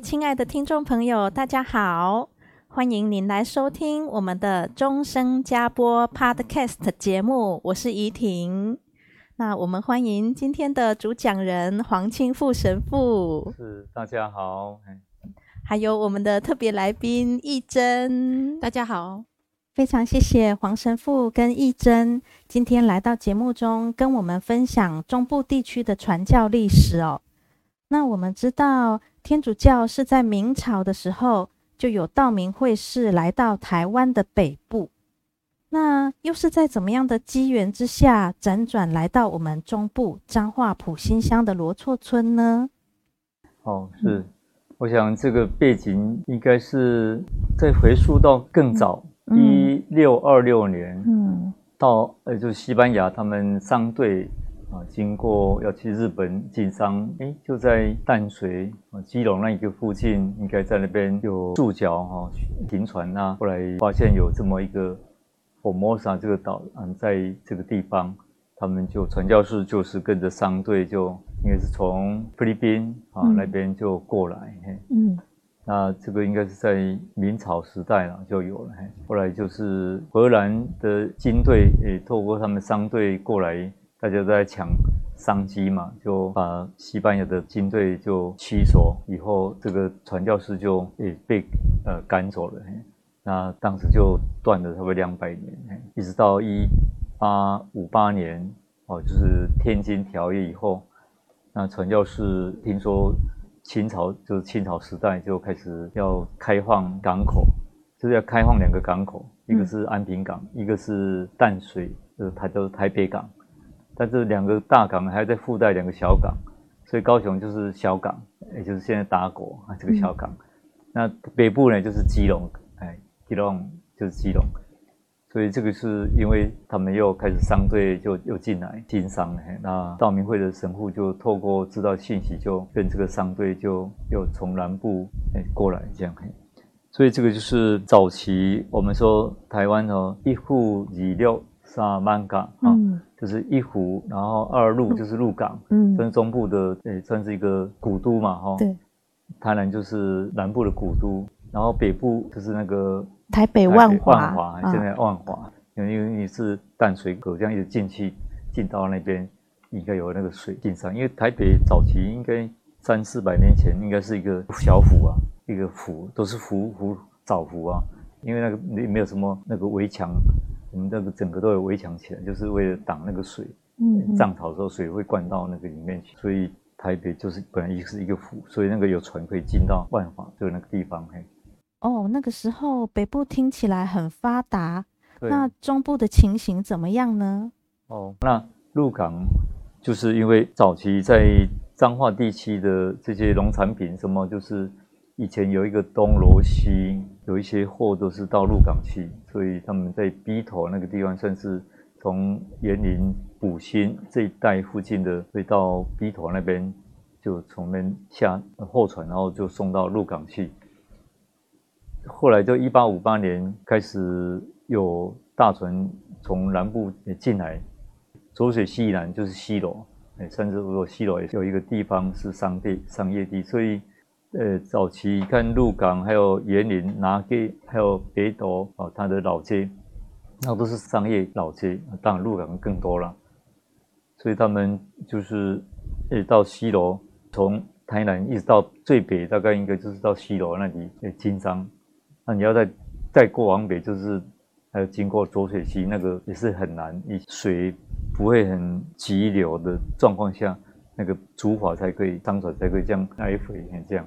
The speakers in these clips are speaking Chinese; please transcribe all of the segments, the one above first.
亲爱的听众朋友，大家好，欢迎您来收听我们的终生加播 Podcast 节目，我是怡婷。那我们欢迎今天的主讲人黄清富神父。是，大家好。还有我们的特别来宾义珍，大家好。非常谢谢黄神父跟义珍今天来到节目中，跟我们分享中部地区的传教历史哦。那我们知道。天主教是在明朝的时候就有道明会士来到台湾的北部，那又是在怎么样的机缘之下辗转来到我们中部彰化埔心乡的罗厝村呢？哦，是，嗯、我想这个背景应该是再回溯到更早，一六二六年，嗯，到呃，就是西班牙他们商队。啊，经过要去日本经商，哎，就在淡水啊、基隆那一个附近，应该在那边有驻脚哈停船呐。后来发现有这么一个 Formosa 这个岛，嗯，在这个地方，他们就传教士就是跟着商队，就应该是从菲律宾啊那边就过来，嗯，那这个应该是在明朝时代了就有了，后来就是荷兰的军队也透过他们商队过来。大家都在抢商机嘛，就把西班牙的军队就驱逐，以后这个传教士就也被呃赶走了。那当时就断了差不多两百年，一直到一八五八年哦，就是天津条约以后，那传教士听说清朝就是清朝时代就开始要开放港口，就是要开放两个港口，一个是安平港，一个是淡水，就是台就是台北港。但是两个大港还在附带两个小港，所以高雄就是小港，也就是现在打狗啊这个小港。嗯、那北部呢就是基隆，哎，基隆就是基隆，所以这个是因为他们又开始商队就又进来经商了，那道明会的神父就透过知道信息，就跟这个商队就又从南部哎过来这样，所以这个就是早期我们说台湾哦一户二六三万港啊。嗯就是一湖，然后二路就是鹿港，嗯，算是中部的，诶，算是一个古都嘛，哈。对。台南就是南部的古都，然后北部就是那个台北万华，万华现在万华，因为你是淡水河这样一直进去，进到那边应该有那个水进上，因为台北早期应该三四百年前应该是一个小府啊，一个府都是府府早府啊，因为那个没没有什么那个围墙。我们这个整个都有围墙起来，就是为了挡那个水。嗯，涨潮的时候水会灌到那个里面去，所以台北就是本来也是一个府，所以那个有船可以进到万华，就是那个地方。嘿，哦，那个时候北部听起来很发达，那中部的情形怎么样呢？哦，那鹿港就是因为早期在彰化地区的这些农产品，什么就是。以前有一个东螺西，有一些货都是到鹿港去，所以他们在埤头那个地方，算是从园林、埔心这一带附近的，会到埤头那边，就从那下货船，然后就送到鹿港去。后来就一八五八年开始有大船从南部进来，浊水溪以南就是西螺，哎，甚至如果西螺也有一个地方是商地、商业地，所以。呃，早期看鹿港，还有园林、拿街，还有北斗啊，它的老街，那都是商业老街。当然，鹿港更多了，所以他们就是，呃，到西螺，从台南一直到最北，大概应该就是到西螺那里呃经商。那你要再再过往北，就是还有经过浊水溪，那个也是很难，以水不会很急流的状况下，那个竹筏才可以商船才可以这样来回这样。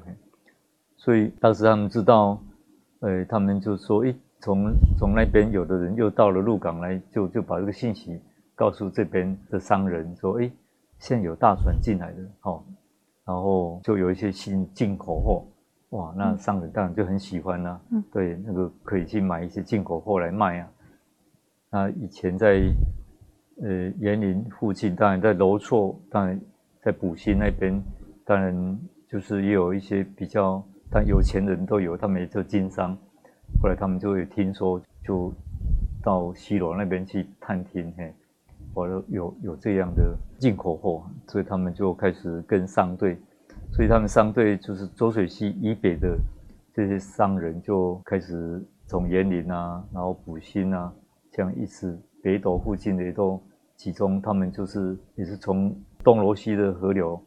所以当时他们知道，呃，他们就说，诶，从从那边有的人又到了鹿港来，就就把这个信息告诉这边的商人说，诶，现在有大船进来的，哦，然后就有一些新进口货。哇，那商人当然就很喜欢啦、啊，嗯，对，那个可以去买一些进口货来卖啊。那以前在呃园林附近，当然在罗厝，当然在埔心那边，当然就是也有一些比较，但有钱人都有，他们也做经商。后来他们就会听说，就到西螺那边去探听，嘿，我说有有这样的进口货，所以他们就开始跟商队。所以他们商队就是浊水溪以北的这些商人，就开始从员林啊，然后埔心啊，这样一直北斗附近的都集中。他们就是也是从东罗溪的河流，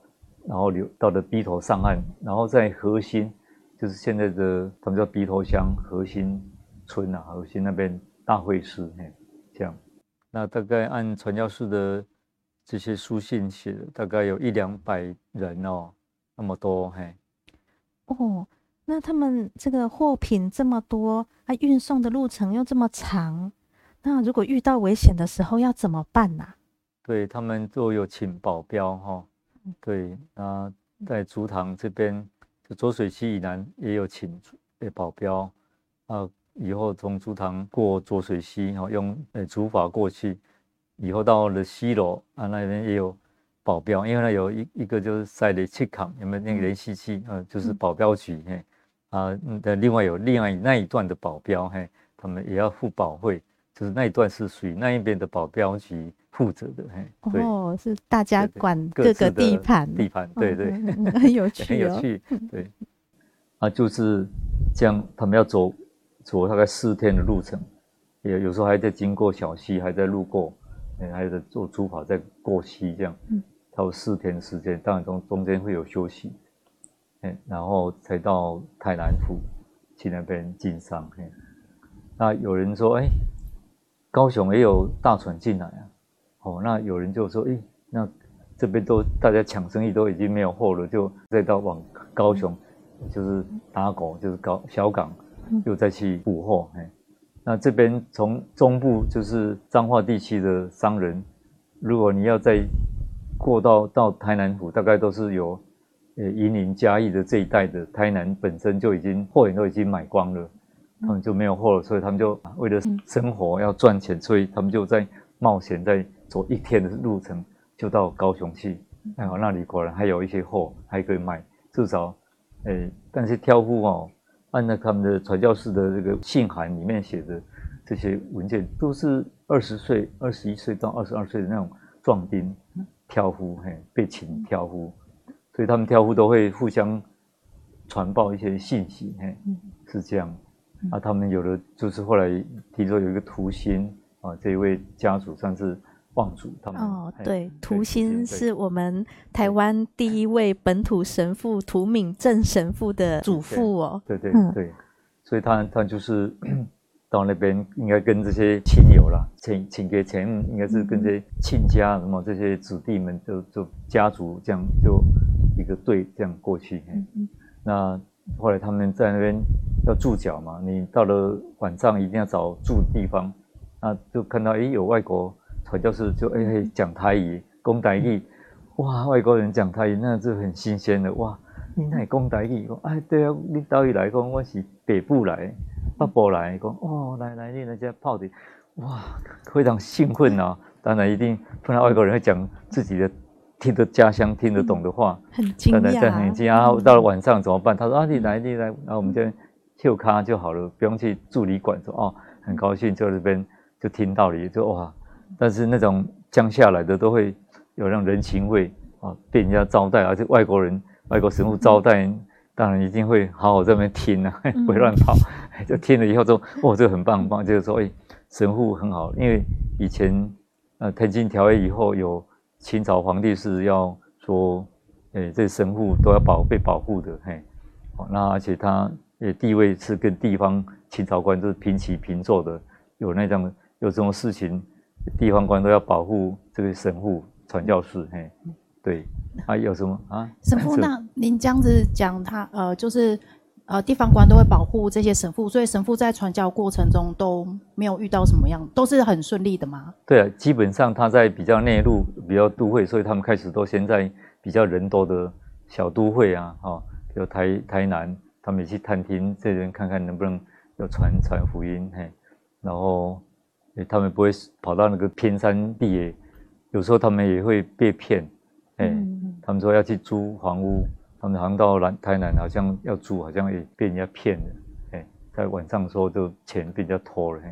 然后流到了鼻头上岸，然后在核心，就是现在的他们叫鼻头乡核心村啊，核心那边大会师，嘿，这样。那大概按传教士的这些书信写的，大概有一两百人哦。那么多嘿，哦，那他们这个货品这么多，啊，运送的路程又这么长，那如果遇到危险的时候要怎么办呢？啊？对，他们都有请保镖哈，对，那在竹塘这边，就浊水溪以南也有请诶保镖啊，以后从竹塘过浊水溪，哈，用诶竹筏过去，以后到了西楼啊那边也有。保镖，因为呢有一一个就是塞雷切康，有没有那个联系器？呃，就是保镖局，嘿，啊，的另外有另外那一段的保镖，嘿，他们也要付保费，就是那一段是属于那一边的保镖局负责的，嘿，对，哦，是大家管各个地盘，地盘，对对，很有趣，很有趣，对，啊，就是这样，他们要走走大概四天的路程，也有时候还在经过小溪，还在路过，哎，还在坐竹筏在过溪这样，嗯。到四天的时间，当然中中间会有休息，然后才到台南府去那边经商，那有人说，哎，高雄也有大船进来啊，哦，那有人就说，哎，那这边都大家抢生意都已经没有货了，就再到往高雄，就是打狗，就是高小港，又再去补货，那这边从中部就是彰化地区的商人，如果你要再过到到台南府，大概都是有，呃，云林嘉义的这一带的台南本身就已经货源都已经买光了，他们就没有货了，所以他们就为了生活要赚钱，所以他们就在冒险，在走一天的路程就到高雄去，然后那里果然还有一些货还可以卖，至少，诶，但是挑夫哦，按照他们的传教士的这个信函里面写的这些文件，都是二十岁、二十一岁到二十二岁的那种壮丁。挑夫嘿，被请挑夫，所以他们挑夫都会互相传报一些信息嘿，是这样。啊，他们有的就是后来听说有一个涂心啊，这一位家属算是望族，他们哦，对，涂心是我们台湾第一位本土神父涂敏正神父的祖父哦，对对对，对，对，所以他他就是。到那边应该跟这些亲友啦，请请给钱，应该是跟这些亲家什么这些子弟们就就家族这样就一个队这样过去。嗯、那后来他们在那边要驻脚嘛，你到了晚上一定要找住地方，那就看到哎有外国传教士就哎讲台语，讲台语，哇，外国人讲台语那是很新鲜的哇，你那讲台语，哎对啊，你到底来讲我是北部来。北部来讲哦，来来，你来这泡的，哇，非常兴奋啊！当然一定碰到外国人会讲自己的听得家乡听得懂的话，很惊讶，很惊讶。然后到了晚上怎么办？他说啊，你来，你来，然后我们这边就咖就好了，不用去住旅馆。说哦，很高兴就这边就听到了，就哇！但是那种降下来的都会有让人情味啊，被人家招待，而且外国人、外国神父招待。嗯当然一定会好好在那边听啊，不会乱跑。就听了以后说，哦，这个很棒很棒，就是说，哎，神父很好。因为以前呃，天津条约以后，有清朝皇帝是要说，哎，这神父都要保被保护的，嘿。那而且他也地位是跟地方清朝官是平起平坐的，有那种有这种事情，地方官都要保护这个神父传教士，嘿，对，还有什么啊？神父，那您这样子讲，他呃，就是呃，地方官都会保护这些神父，所以神父在传教过程中都没有遇到什么样，都是很顺利的吗？对啊，基本上他在比较内陆、比较都会，所以他们开始都先在比较人多的小都会啊，哈，有台台南，他们也去探听这边看看能不能有传传福音，嘿，然后。他们不会跑到那个偏山地野，有时候他们也会被骗，哎，他们说要去租房屋，他们好像到南台南好像要租，好像也被人家骗了，哎，在晚上的时候就钱被人家偷了，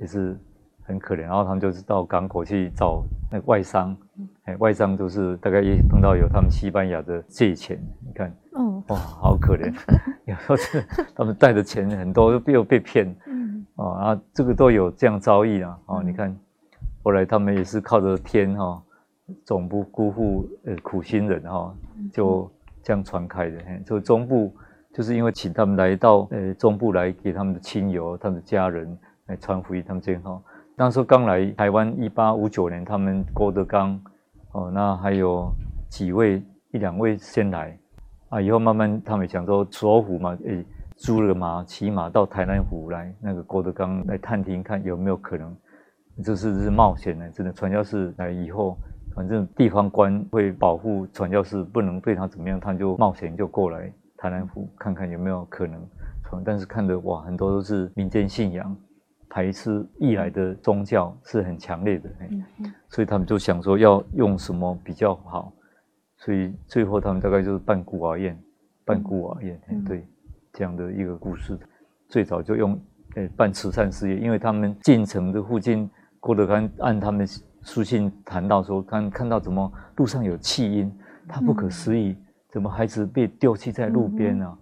也是很可怜。然后他们就是到港口去找那个外商，哎，外商就是大概也碰到有他们西班牙的借钱，你看，哇，好可怜，有时候是他们带的钱很多又被又被骗。哦啊，这个都有这样遭遇啊！哦，你看，后来他们也是靠着天哈、哦，总不辜负呃苦心人哈、哦，就这样传开的。嘿，就中部就是因为请他们来到呃中部来给他们的亲友、他们的家人来传福音，他们这样哈。那时候刚来台湾，一八五九年，他们郭德纲哦，那还有几位一两位先来啊，以后慢慢他们想说首府嘛，诶。租了马，骑马到台南府来，那个郭德纲来探听，看有没有可能，这是是冒险的，真的传教士来以后，反正地方官会保护传教士，不能对他怎么样，他就冒险就过来台南府看看有没有可能传，但是看的哇，很多都是民间信仰，排斥异来的宗教是很强烈的，所以他们就想说要用什么比较好，所以最后他们大概就是办孤儿院，办孤儿院，对。这样的一个故事，最早就用诶办慈善事业，因为他们进城的附近，郭德纲按他们书信谈到说，看看到怎么路上有弃婴，他不可思议，怎么孩子被丢弃在路边啊？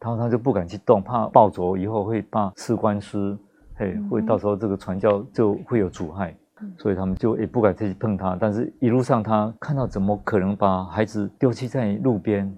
然后他就不敢去动，怕抱走以后会怕吃官司，嘿，会到时候这个传教就会有阻碍，所以他们就也不敢再去碰他。但是一路上他看到怎么可能把孩子丢弃在路边？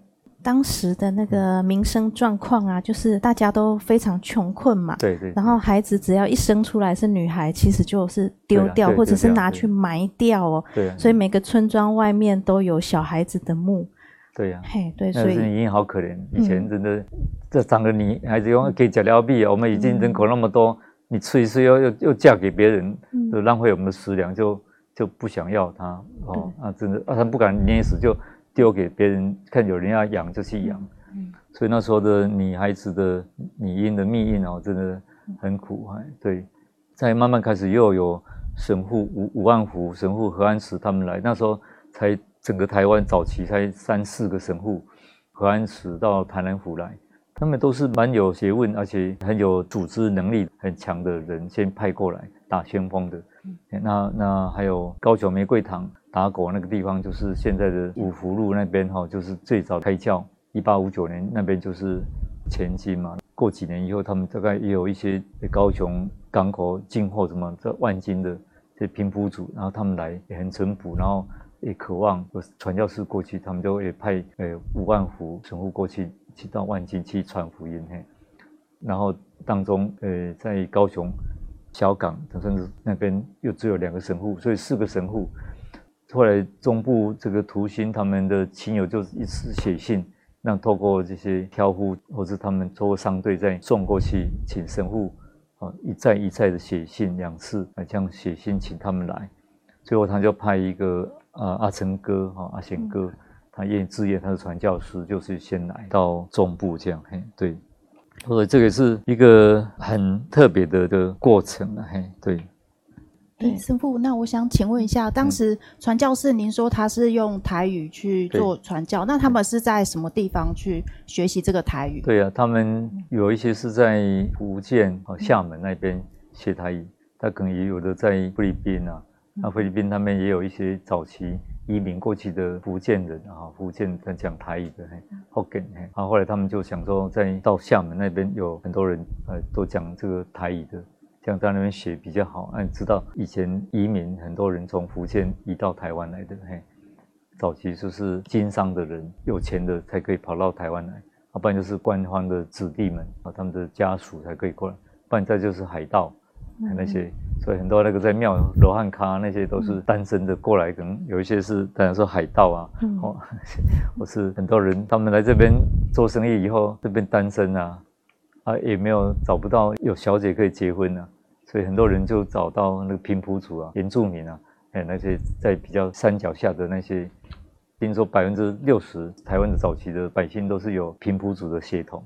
当时的那个民生状况啊，就是大家都非常穷困嘛。对对。然后孩子只要一生出来是女孩，其实就是丢掉，或者是拿去埋掉哦。对啊。所以每个村庄外面都有小孩子的墓。对呀。嘿，对，所以已经好可怜。以前真的，这长得女孩子用给假料币，我们已经人口那么多，你吃一次又又又嫁给别人，就浪费我们的食粮，就就不想要她哦。啊，真的啊，他不敢捏死就。丢给别人看，有人要养就去养，嗯，所以那时候的女孩子的女婴的命运哦，真的很苦哈。对，再慢慢开始又有神父吴吴万福神父何安石他们来，那时候才整个台湾早期才三四个神父，何安石到台南府来，他们都是蛮有学问，而且很有组织能力很强的人，先派过来打先锋的。那那还有高雄玫瑰堂。打狗那个地方就是现在的五福路那边哈，就是最早开教，一八五九年那边就是前金嘛。过几年以后，他们大概也有一些高雄港口进货什么这万金的这平埔族，然后他们来也很淳朴，然后也渴望传教士过去，他们就会派呃五万福神父过去，去到万金去传福音嘿。然后当中呃在高雄小港甚至那边又只有两个神父，所以四个神父。后来中部这个图星他们的亲友就一次写信，让透过这些挑夫或者他们透过商队再送过去，请神父啊一再一再的写信两次啊这样写信请他们来，最后他就派一个啊阿成哥哈阿贤哥，他愿意自愿他是传教士，就是先来到中部这样嘿对，所以这个是一个很特别的的过程了嘿对。哎，神父，那我想请问一下，当时传教士，您说他是用台语去做传教，那他们是在什么地方去学习这个台语？对啊，他们有一些是在福建啊、厦门那边学台语，他可能也有的在菲律宾啊，那菲律宾他们也有一些早期移民过去的福建人啊，福建在讲台语的，福建，然后后来他们就想说，在到厦门那边有很多人呃都讲这个台语的。这样在那边学比较好。那你知道以前移民很多人从福建移到台湾来的，嘿，早期就是经商的人、有钱的才可以跑到台湾来，要不然就是官方的子弟们啊，他们的家属才可以过来，不然再就是海盗，嗯、那些，所以很多那个在庙罗汉咖那些都是单身的过来，可能有一些是当然说海盗啊，嗯、哦，或是很多人他们来这边做生意以后，这边单身啊，啊也没有找不到有小姐可以结婚啊，所以很多人就找到那个平埔族啊、原住民啊，还有那些在比较山脚下的那些。听说百分之六十台湾的早期的百姓都是有平埔族的血统，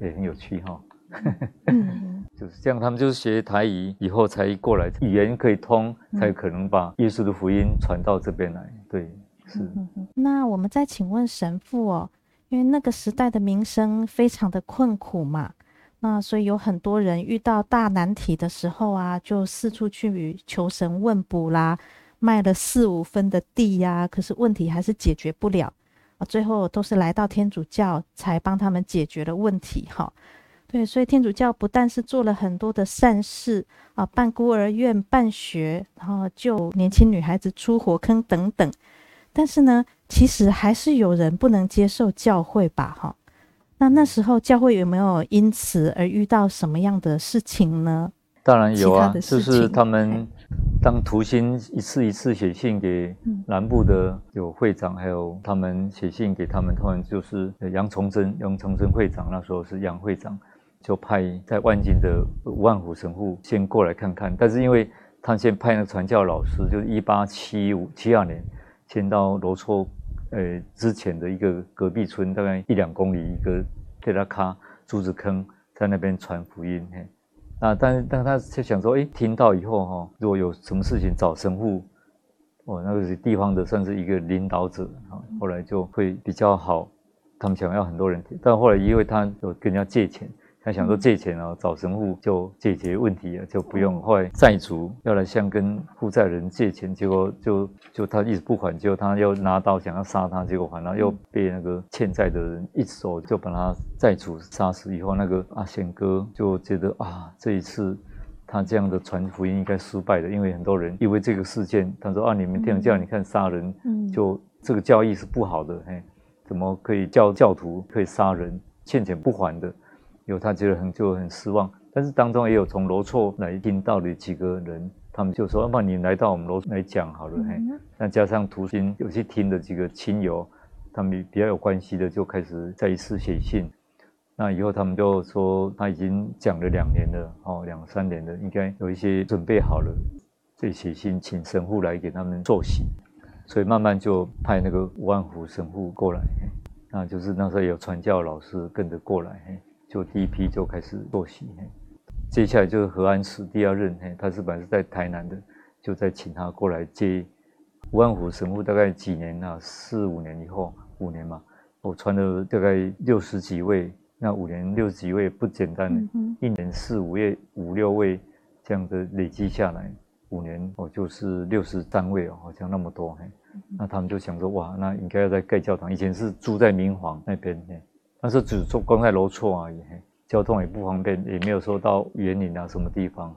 也很有趣哈。就是这样，他们就是学台语以后才过来，语言可以通，才可能把耶稣的福音传到这边来。对，是。那我们再请问神父哦，因为那个时代的民生非常的困苦嘛，那所以有很多人遇到大难题的时候啊，就四处去求神问卜啦。卖了四五分的地呀、可是问题还是解决不了啊！最后都是来到天主教才帮他们解决了问题。哈，对，所以天主教不但是做了很多的善事啊，办孤儿院、办学，然后救年轻女孩子出火坑等等，但是呢，其实还是有人不能接受教会吧？哈，那那时候教会有没有因此而遇到什么样的事情呢？当然有啊，就是他们当图新一次一次写信给南部的有会长，还有他们写信给他们，他们就是杨崇祯，杨崇祯会长那时候是杨会长，就派在万金的万虎神父先过来看看。但是因为他先派那个传教老师，就是一八七五七二年迁到罗厝，呃之前的一个隔壁村，大概一两公里一个铁拉卡珠子坑，在那边传福音。啊，但是但他就想说，哎，听到以后哈，如果有什么事情找神父，哦，那个是地方的算是一个领导者啊，后来就会比较好。他们想要很多人听，但后来因为他有跟人家借钱。他想说借钱哦，找神父就解决问题了，就不用。后来债主要来向跟负债人借钱，结果就就他一直不还，结果他又拿刀想要杀他，结果还了，又被那个欠债的人一手就把他债主杀死。以后那个阿贤哥就觉得啊，这一次他这样的传福音应该失败的，因为很多人因为这个事件，他说啊，你们天主教你看杀人，就这个教义是不好的，嘿，怎么可以教教徒可以杀人，欠钱不还的？有他觉得很就很失望，但是当中也有从罗厝来听到的几个人，他们就说：“要不然你来到我们罗厝来讲好了。嗯”嘿，那加上土星有去听的几个亲友，他们比较有关系的，就开始再一次写信。那以后他们就说他已经讲了两年了，哦，两三年了，应该有一些准备好了，再写信请神父来给他们做洗。所以慢慢就派那个吴万福神父过来，那就是那时候有传教老师跟着过来。嘿就第一批就开始做戏，接下来就是何安慈第二任，他是本来是在台南的，就在请他过来接吴万虎神父，大概几年啊？四五年以后，五年嘛，我传了大概六十几位，那五年六十几位不简单，嗯、一年四五月五六位这样的累积下来，五年我就是六十三位哦，好像那么多，那他们就想说，哇，那应该要在盖教堂，以前是住在明皇那边，但是只做光在罗厝而已，交通也不方便，也没有说到园林啊什么地方。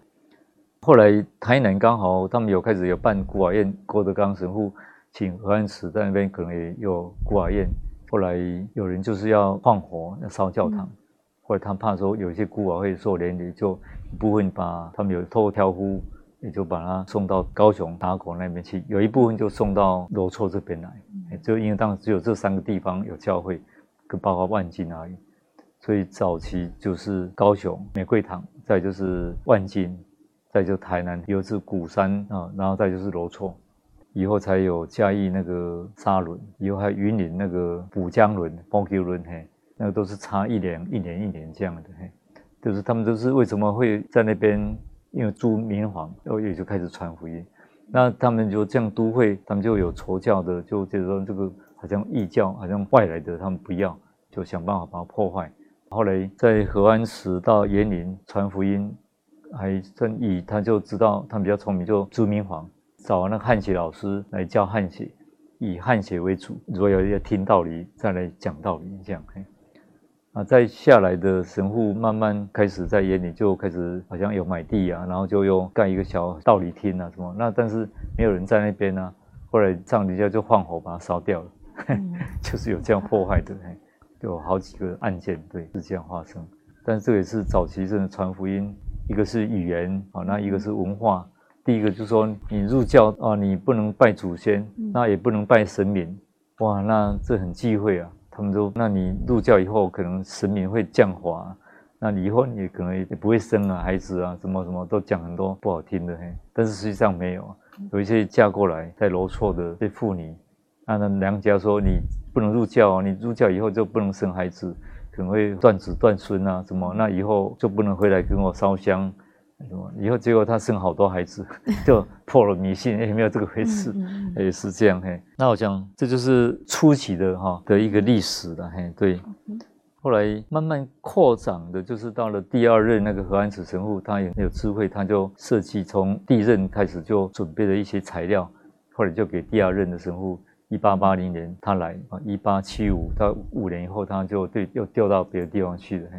后来台南刚好他们有开始有办孤儿院，郭德纲神父请何安慈在那边可能也有孤儿院。后来有人就是要放火要烧教堂，嗯、后来他怕说有一些孤儿会受连累，就一部分把他们有透过挑夫，也就把他送到高雄打狗那边去，有一部分就送到罗厝这边来，嗯、就因为当时只有这三个地方有教会。包括万金而已，所以早期就是高雄玫瑰堂，再就是万金，再就台南有是鼓山啊，然后再就是罗厝，以后才有嘉义那个沙仑，以后还有云林那个补江仑、宝球仑，嘿，那个都是差一年、一年、一年这样的，嘿，就是他们都是为什么会在那边，因为住民房，然后也就开始传福音，那他们就这样都会，他们就有仇教的，就觉得说这个好像异教，好像外来的，他们不要。就想办法把它破坏。后来在河安慈到延陵传福音，还真以他就知道他比较聪明，就朱明煌找那个汉学老师来教汉学，以汉学为主。如果要要听道理，再来讲道理这样。啊，再下来的神父慢慢开始在员林就开始好像有买地啊，然后就又盖一个小道理厅啊什么。那但是没有人在那边啊。后来藏底下就放火把它烧掉了，嗯、就是有这样破坏的。有好几个案件，对，是这样发生。但是这也是早期真的传福音一个是语言啊，那一个是文化。第一个就是说，你入教啊，你不能拜祖先，那也不能拜神明，哇，那这很忌讳啊。他们说，那你入教以后，可能神明会降华，那你以后你可能也不会生啊孩子啊，什么什么都讲很多不好听的嘿。但是实际上没有，有一些嫁过来在罗厝的这妇女，那那娘家说你不能入教，你入教以后就不能生孩子。可能会断子断孙啊，什么？那以后就不能回来跟我烧香，什么？以后结果他生好多孩子，就破了迷信，也没有这个回事，也是这样嘿。那我想这就是初期的哈的一个历史了嘿。对，后来慢慢扩展的，就是到了第二任那个何安子神父，他也有智慧，他就设计从第一任开始就准备了一些材料，后来就给第二任的神父。一八八零年他来啊，一八七五到五年以后他就对又调到别的地方去了。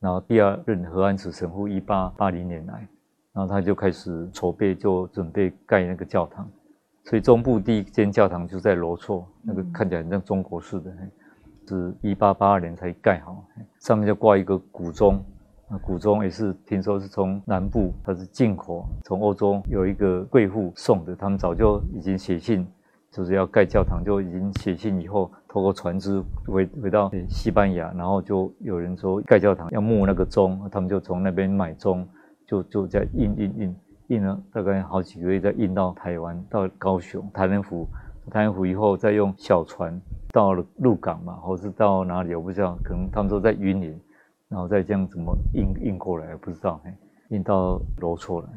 然后第二任何安子神父一八八零年来，然后他就开始筹备，就准备盖那个教堂。所以中部第一间教堂就在罗厝，那个看起来很像中国式的，是一八八二年才盖好。上面就挂一个古钟，那古钟也是听说是从南部，它是进口，从欧洲有一个贵妇送的，他们早就已经写信。就是要盖教堂，就已经写信以后，透过船只回回到西班牙，然后就有人说盖教堂要木那个钟，他们就从那边买钟，就就在印印印印了大概好几个月，再印到台湾，到高雄台南府，台南府以后再用小船到了鹿港嘛，或是到哪里我不知道，可能他们说在云林，然后再这样怎么印印过来，不知道嘿。运到罗厝来，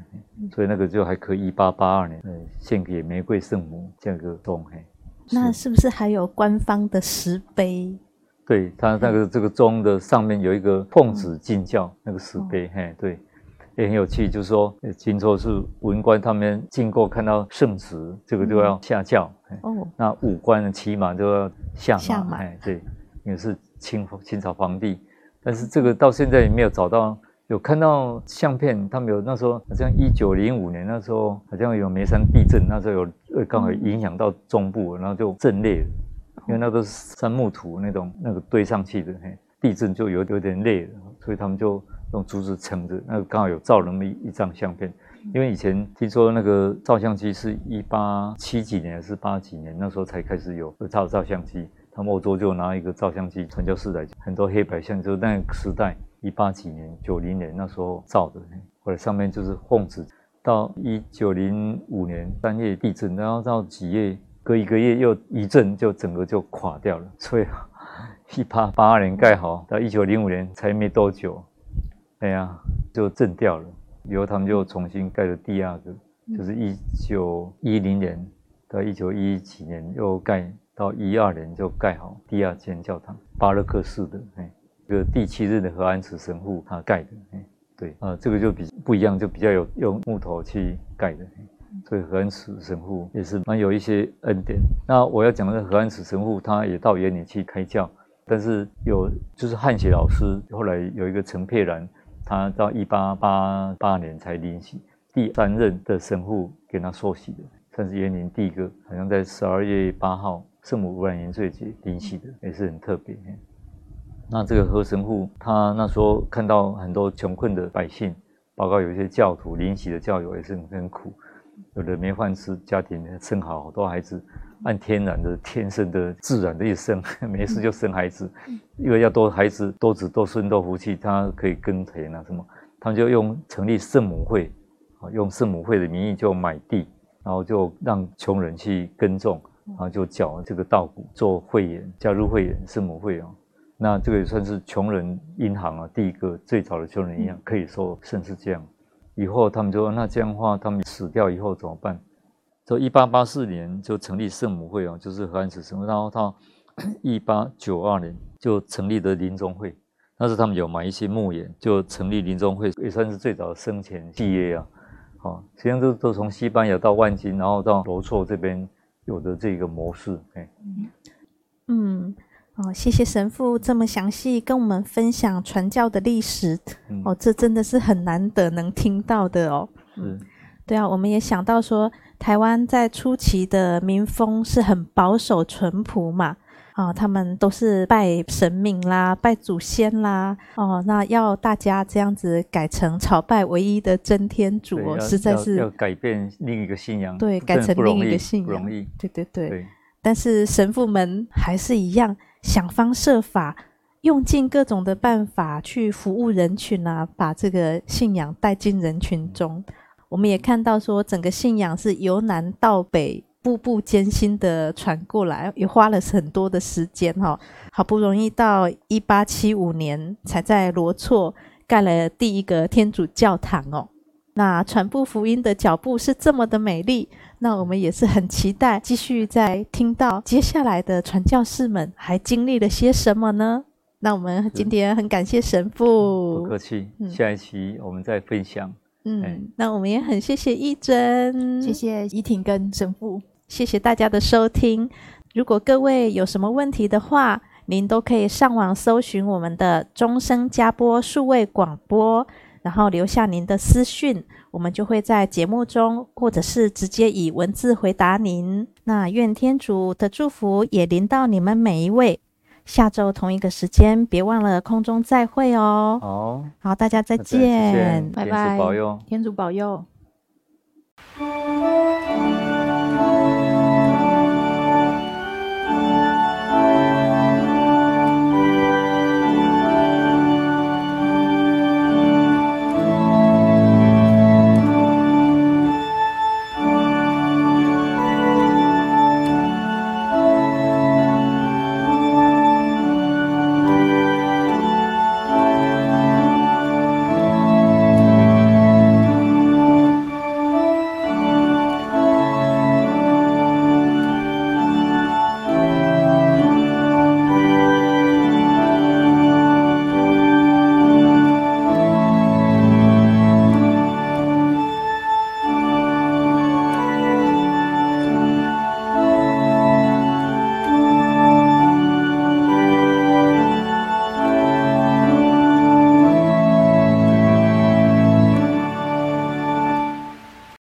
所以那个就还可以。一八八二年，献给玫瑰圣母这个钟，嘿。那是不是还有官方的石碑？对，它那个这个钟的上面有一个奉旨进教那个石碑，嘿，对，也很有趣。就是说，听说是文官他们经过看到圣旨，这个就要下轿。哦。那武官呢，骑马就要下马。下马。哎，对，也是清清朝皇帝，但是这个到现在也没有找到。有看到相片，他们有那时候好像一九零五年那时候好像有眉山地震，那时候有刚好影响到中部，然后就震裂了，因为那都是杉木土那种那个堆上去的，嘿，地震就有有点裂了，所以他们就用竹子撑着，那个刚好有照那么一一张相片，因为以前听说那个照相机是一八七几年还是八几年那时候才开始有照照相机，他们欧洲就拿一个照相机传教士来，很多黑白相就那个时代。一八几年、九零年那时候造的，或者上面就是奉旨。到一九零五年三月地震，然后到几月，隔一个月又一震，就整个就垮掉了。所以一八八二年盖好，到一九零五年才没多久，哎呀，就震掉了。以后他们就重新盖了第二个，就是一九一零年到一九一几年又盖，到一二年就盖好第二间教堂，巴洛克式的，哎。这个第七任的何安慈神父他盖的，对啊、呃，这个就比不一样，就比较有用木头去盖的，所以何安慈神父也是蛮有一些恩典。那我要讲的何安慈神父，他也到园林去开教，但是有就是汉学老师，后来有一个陈佩兰，他到一八八八年才临洗，第三任的神父给他受洗的，算是园林第一个，好像在十二月八号圣母无染原罪节临洗的，也是很特别。那这个何神父，他那时候看到很多穷困的百姓，包括有一些教徒临洗的教友也是很很苦，有的没饭吃，家庭生好好多孩子，按天然的、天生的、自然的一生，没事就生孩子，因为要多孩子、多子多孙多福气，他可以耕田啊什么，他们就用成立圣母会，啊，用圣母会的名义就买地，然后就让穷人去耕种，然后就缴这个稻谷做会员，加入会员圣母会啊。那这个也算是穷人银行啊，第一个最早的穷人银行，可以说甚至这样。以后他们就说，那这样的话，他们死掉以后怎么办？就一八八四年就成立圣母会啊，就是何安慈圣母，然后到 一八九二年就成立的临终会。那是他们有买一些墓园，就成立临终会，也算是最早的生前契约啊。好，实际上都都从西班牙到万金，然后到罗措这边有的这个模式。哎，嗯。哦，谢谢神父这么详细跟我们分享传教的历史。嗯、哦，这真的是很难得能听到的哦。嗯，对啊，我们也想到说，台湾在初期的民风是很保守淳朴嘛。哦，他们都是拜神明啦，拜祖先啦，哦，那要大家这样子改成朝拜唯一的真天主，实在是要改变另一个信仰，对，改成另一个信仰，不容易，对对对，对。但是神父们还是一样想方设法，用尽各种的办法去服务人群啊，把这个信仰带进人群中。我们也看到说，整个信仰是由南到北。步步艰辛的传过来，也花了很多的时间哈，好不容易到一八七五年才在罗措盖了第一个天主教堂哦。那传播福音的脚步是这么的美丽，那我们也是很期待继续再听到接下来的传教士们还经历了些什么呢？那我们今天很感谢神父，不客气，下一期我们再分享。嗯，嗯，那我们也很谢谢义珍，谢谢依婷跟神父。谢谢大家的收听。如果各位有什么问题的话，您都可以上网搜寻我们的终生加播数位广播，然后留下您的私讯，我们就会在节目中，或者是直接以文字回答您。那愿天主的祝福也临到你们每一位。下周同一个时间，别忘了空中再会哦。好，好，大家再见，拜拜，天主保佑，天主保佑。